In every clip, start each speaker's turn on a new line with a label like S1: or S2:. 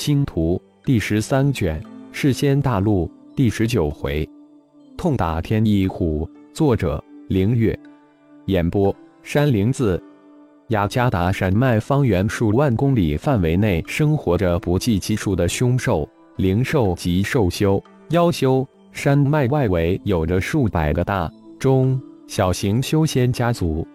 S1: 星图第十三卷，世仙大陆第十九回，痛打天一虎。作者：凌月。演播：山灵子。雅加达山脉方圆数万公里范围内，生活着不计其数的凶兽、灵兽及兽修、妖修。山脉外围有着数百个大、中、小型修仙家族。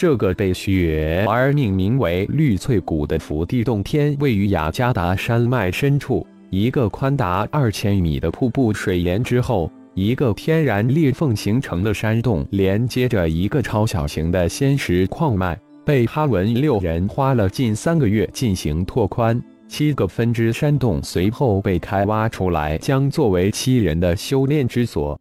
S1: 这个被雪儿命名为绿翠谷的福地洞天，位于雅加达山脉深处一个宽达二千米的瀑布水帘之后，一个天然裂缝形成的山洞连接着一个超小型的仙石矿脉，被哈文六人花了近三个月进行拓宽。七个分支山洞随后被开挖出来，将作为七人的修炼之所。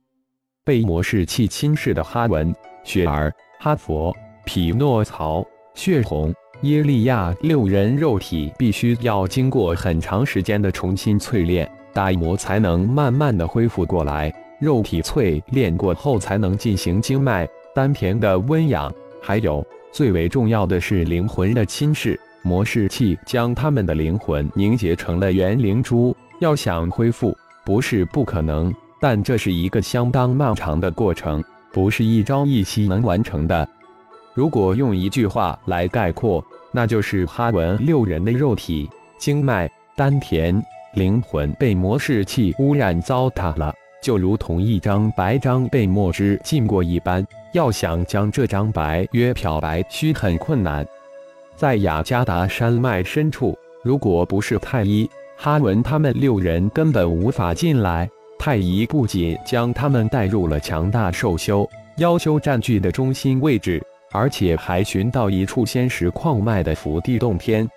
S1: 被魔士气侵蚀的哈文、雪儿、哈佛。匹诺曹、血红、耶利亚六人肉体必须要经过很长时间的重。新淬炼，大魔才能慢慢的恢复过来。肉体淬炼过后，才能进行经脉、丹田的温养。还有最为重要的是灵魂的侵蚀，魔士气将他们的灵魂凝结成了元灵珠。要想恢复，不是不可能，但这是一个相当漫长的过程，不是一朝一夕能完成的。如果用一句话来概括，那就是哈文六人的肉体、经脉、丹田、灵魂被魔士气污染糟蹋了，就如同一张白章被墨汁浸过一般。要想将这张白约漂白，需很困难。在雅加达山脉深处，如果不是太医哈文他们六人，根本无法进来。太医不仅将他们带入了强大兽修、妖修占据的中心位置。而且还寻到一处仙石矿脉的福地洞天，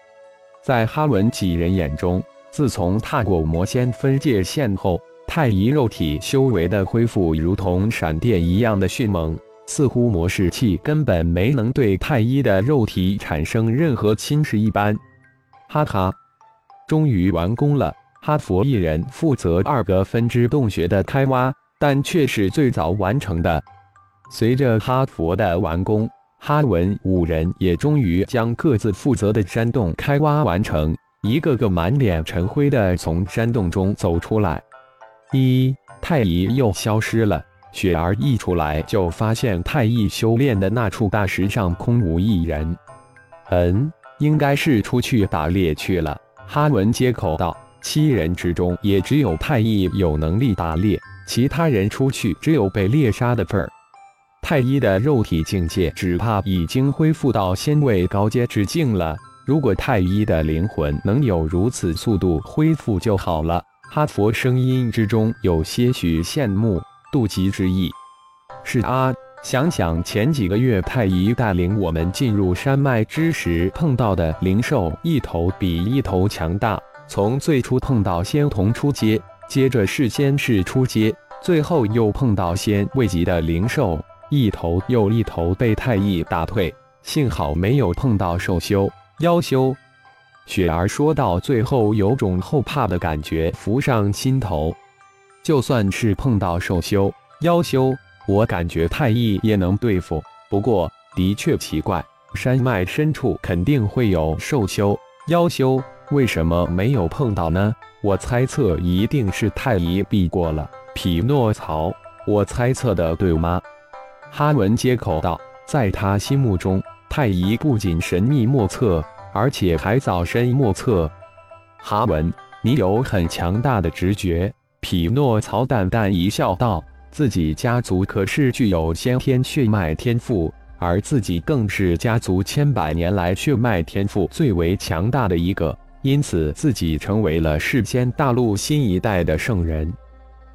S1: 在哈文几人眼中，自从踏过魔仙分界线后，太乙肉体修为的恢复如同闪电一样的迅猛，似乎魔士气根本没能对太一的肉体产生任何侵蚀一般。哈哈，终于完工了！哈佛一人负责二个分支洞穴的开挖，但却是最早完成的。随着哈佛的完工。哈文五人也终于将各自负责的山洞开挖完成，一个个满脸尘灰的从山洞中走出来。一太乙又消失了，雪儿一出来就发现太乙修炼的那处大石上空无一人。嗯，应该是出去打猎去了。哈文接口道：“七人之中也只有太乙有能力打猎，其他人出去只有被猎杀的份儿。”太一的肉体境界，只怕已经恢复到仙位高阶之境了。如果太一的灵魂能有如此速度恢复就好了。哈佛声音之中有些许羡慕、妒忌之意。是啊，想想前几个月太一带领我们进入山脉之时碰到的灵兽，一头比一头强大。从最初碰到仙童出阶，接着是仙士出阶，最后又碰到仙位级的灵兽。一头又一头被太乙打退，幸好没有碰到兽修、妖修。雪儿说到最后，有种后怕的感觉浮上心头。就算是碰到兽修、妖修，我感觉太乙也能对付。不过，的确奇怪，山脉深处肯定会有兽修、妖修，为什么没有碰到呢？我猜测一定是太乙避过了。匹诺曹，我猜测的对吗？哈文接口道：“在他心目中，太乙不仅神秘莫测，而且还早深莫测。”哈文，你有很强大的直觉。”匹诺曹淡淡一笑，道：“自己家族可是具有先天血脉天赋，而自己更是家族千百年来血脉天赋最为强大的一个，因此自己成为了世间大陆新一代的圣人。”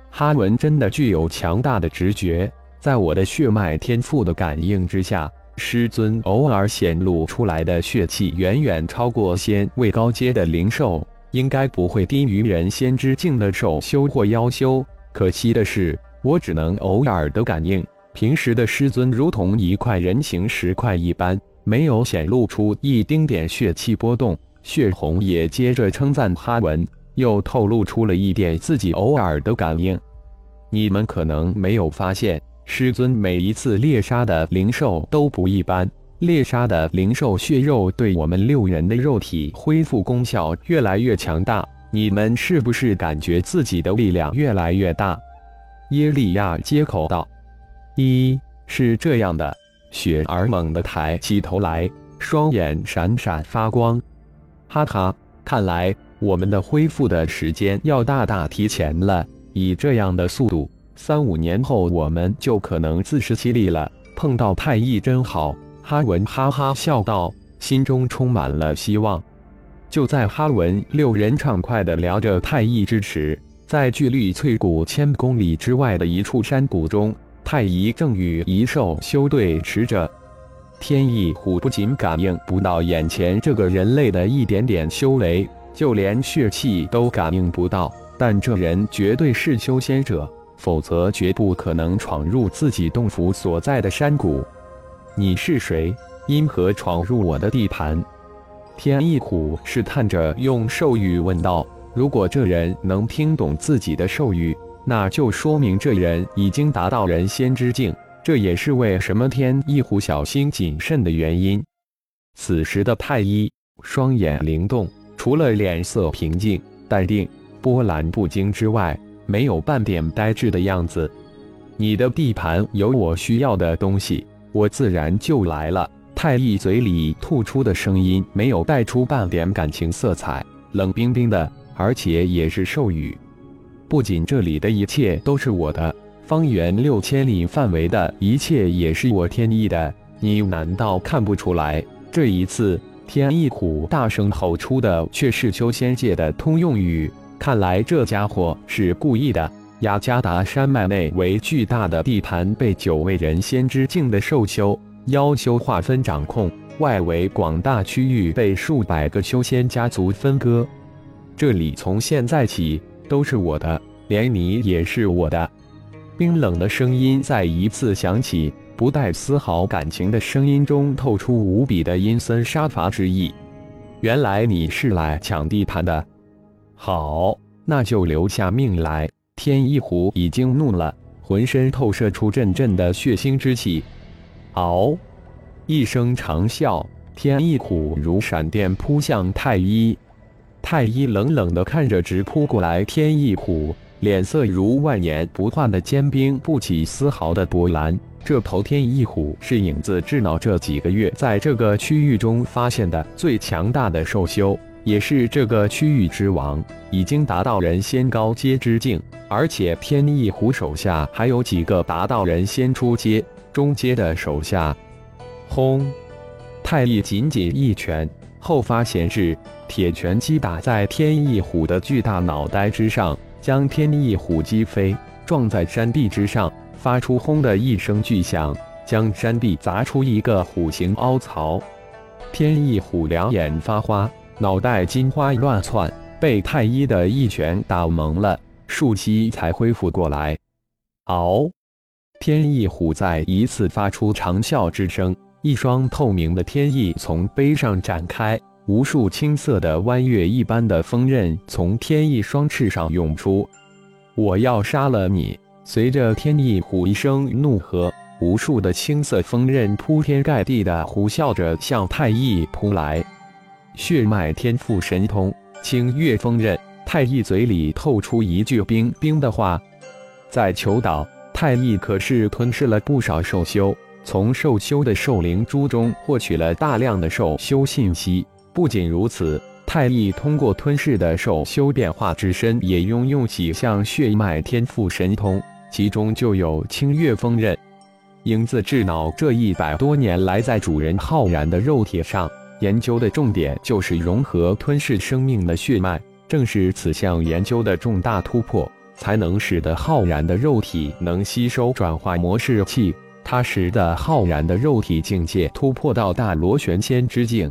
S1: 哈文真的具有强大的直觉。在我的血脉天赋的感应之下，师尊偶尔显露出来的血气远远超过仙位高阶的灵兽，应该不会低于人仙之境的兽修或妖修。可惜的是，我只能偶尔的感应，平时的师尊如同一块人形石块一般，没有显露出一丁点血气波动。血红也接着称赞哈文，又透露出了一点自己偶尔的感应。你们可能没有发现。师尊每一次猎杀的灵兽都不一般，猎杀的灵兽血肉对我们六人的肉体恢复功效越来越强大。你们是不是感觉自己的力量越来越大？耶利亚接口道：“一是这样的。”雪儿猛地抬起头来，双眼闪闪发光。哈哈，看来我们的恢复的时间要大大提前了。以这样的速度，三五年后我们就可能自食其力了。碰到太乙真好。哈文哈哈笑道，心中充满了希望。就在哈文六人畅快地聊着太乙之时，在距离翠谷千公里之外的一处山谷中，太乙正与一兽修对持着。天翼虎不仅感应不到眼前这个人类的一点点修为，就连血气都感应不到。但这人绝对是修仙者，否则绝不可能闯入自己洞府所在的山谷。你是谁？因何闯入我的地盘？天翼虎试探着用兽语问道：“如果这人能听懂自己的兽语，那就说明这人已经达到人仙之境。这也是为什么天翼虎小心谨慎的原因。”此时的太一双眼灵动，除了脸色平静、淡定、波澜不惊之外，没有半点呆滞的样子。你的地盘有我需要的东西。我自然就来了。太一嘴里吐出的声音没有带出半点感情色彩，冷冰冰的，而且也是兽语。不仅这里的一切都是我的，方圆六千里范围的一切也是我天意的。你难道看不出来？这一次，天意虎大声吼出的却是修仙界的通用语。看来这家伙是故意的。雅加达山脉内为巨大的地盘，被九位人仙之境的兽修妖修划分掌控，外围广大区域被数百个修仙家族分割。这里从现在起都是我的，连你也是我的。冰冷的声音再一次响起，不带丝毫感情的声音中透出无比的阴森杀伐之意。原来你是来抢地盘的，好，那就留下命来。天一虎已经怒了，浑身透射出阵阵的血腥之气。嗷！一声长啸，天一虎如闪电扑向太一。太一冷冷地看着直扑过来天一虎，脸色如万年不化的坚冰，不起丝毫的波澜。这头天一虎是影子智脑这几个月在这个区域中发现的最强大的兽修。也是这个区域之王，已经达到人仙高阶之境，而且天翼虎手下还有几个达到人仙初阶、中阶的手下。轰！太翼紧紧一拳，后发显示，铁拳击打在天翼虎的巨大脑袋之上，将天翼虎击飞，撞在山壁之上，发出轰的一声巨响，将山壁砸出一个虎形凹槽。天翼虎两眼发花。脑袋金花乱窜，被太医的一拳打蒙了，数息才恢复过来。嗷！天翼虎再一次发出长啸之声，一双透明的天翼从背上展开，无数青色的弯月一般的锋刃从天翼双翅上涌出。我要杀了你！随着天翼虎一声怒喝，无数的青色锋刃铺天盖地的呼啸着向太翼扑来。血脉天赋神通，清月锋刃。太一嘴里透出一句冰冰的话，在求岛，太一可是吞噬了不少兽修，从兽修的兽灵珠中获取了大量的兽修信息。不仅如此，太一通过吞噬的兽修变化之身，也拥有几项血脉天赋神通，其中就有清月锋刃。影子智脑这一百多年来，在主人浩然的肉体上。研究的重点就是融合吞噬生命的血脉，正是此项研究的重大突破，才能使得浩然的肉体能吸收转化模式器，它使得浩然的肉体境界突破到大螺旋仙之境。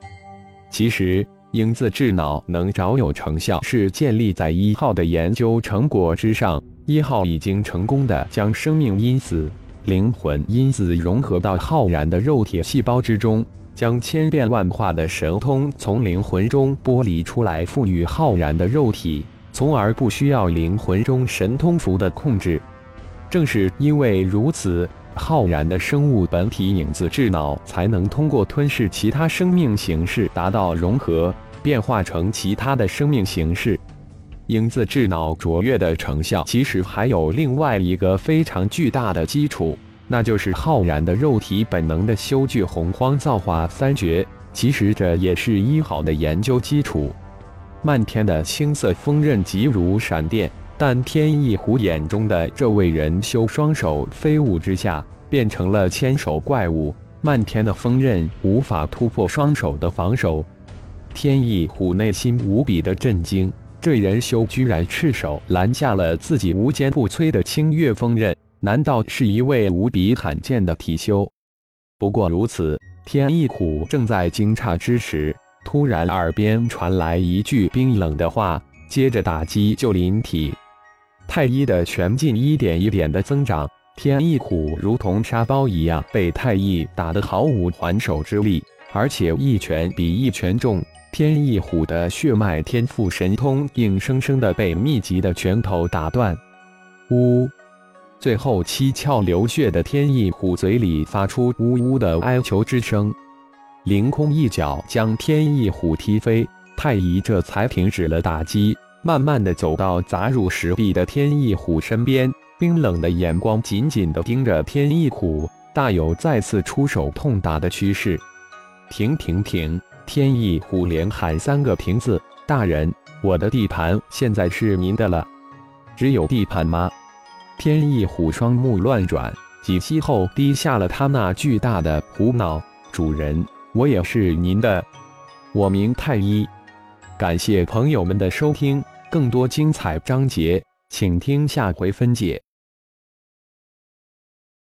S1: 其实，影子智脑能早有成效，是建立在一号的研究成果之上。一号已经成功的将生命因子、灵魂因子融合到浩然的肉体细胞之中。将千变万化的神通从灵魂中剥离出来，赋予浩然的肉体，从而不需要灵魂中神通符的控制。正是因为如此，浩然的生物本体影子智脑才能通过吞噬其他生命形式，达到融合，变化成其他的生命形式。影子智脑卓越的成效，其实还有另外一个非常巨大的基础，那就是浩然的肉体本能的修具洪荒造化三绝。其实这也是一好的研究基础。漫天的青色锋刃急如闪电，但天翼虎眼中的这位人修双手飞舞之下，变成了千手怪物。漫天的锋刃无法突破双手的防守，天翼虎内心无比的震惊。这人修居然赤手拦下了自己无坚不摧的清月锋刃，难道是一位无比罕见的体修？不过如此，天翼虎正在惊诧之时，突然耳边传来一句冰冷的话，接着打击就临体。太一的拳劲一点一点的增长，天翼虎如同沙包一样被太一打得毫无还手之力，而且一拳比一拳重。天翼虎的血脉天赋神通，硬生生的被密集的拳头打断。呜！最后七窍流血的天翼虎嘴里发出呜呜的哀求之声。凌空一脚将天翼虎踢飞，太乙这才停止了打击，慢慢的走到砸入石壁的天翼虎身边，冰冷的眼光紧紧的盯着天翼虎，大有再次出手痛打的趋势。停停停！天翼虎连喊三个瓶子，大人，我的地盘现在是您的了。只有地盘吗？天翼虎双目乱转，几息后低下了他那巨大的虎脑。主人，我也是您的。我名太一。感谢朋友们的收听，更多精彩章节，请听下回分解。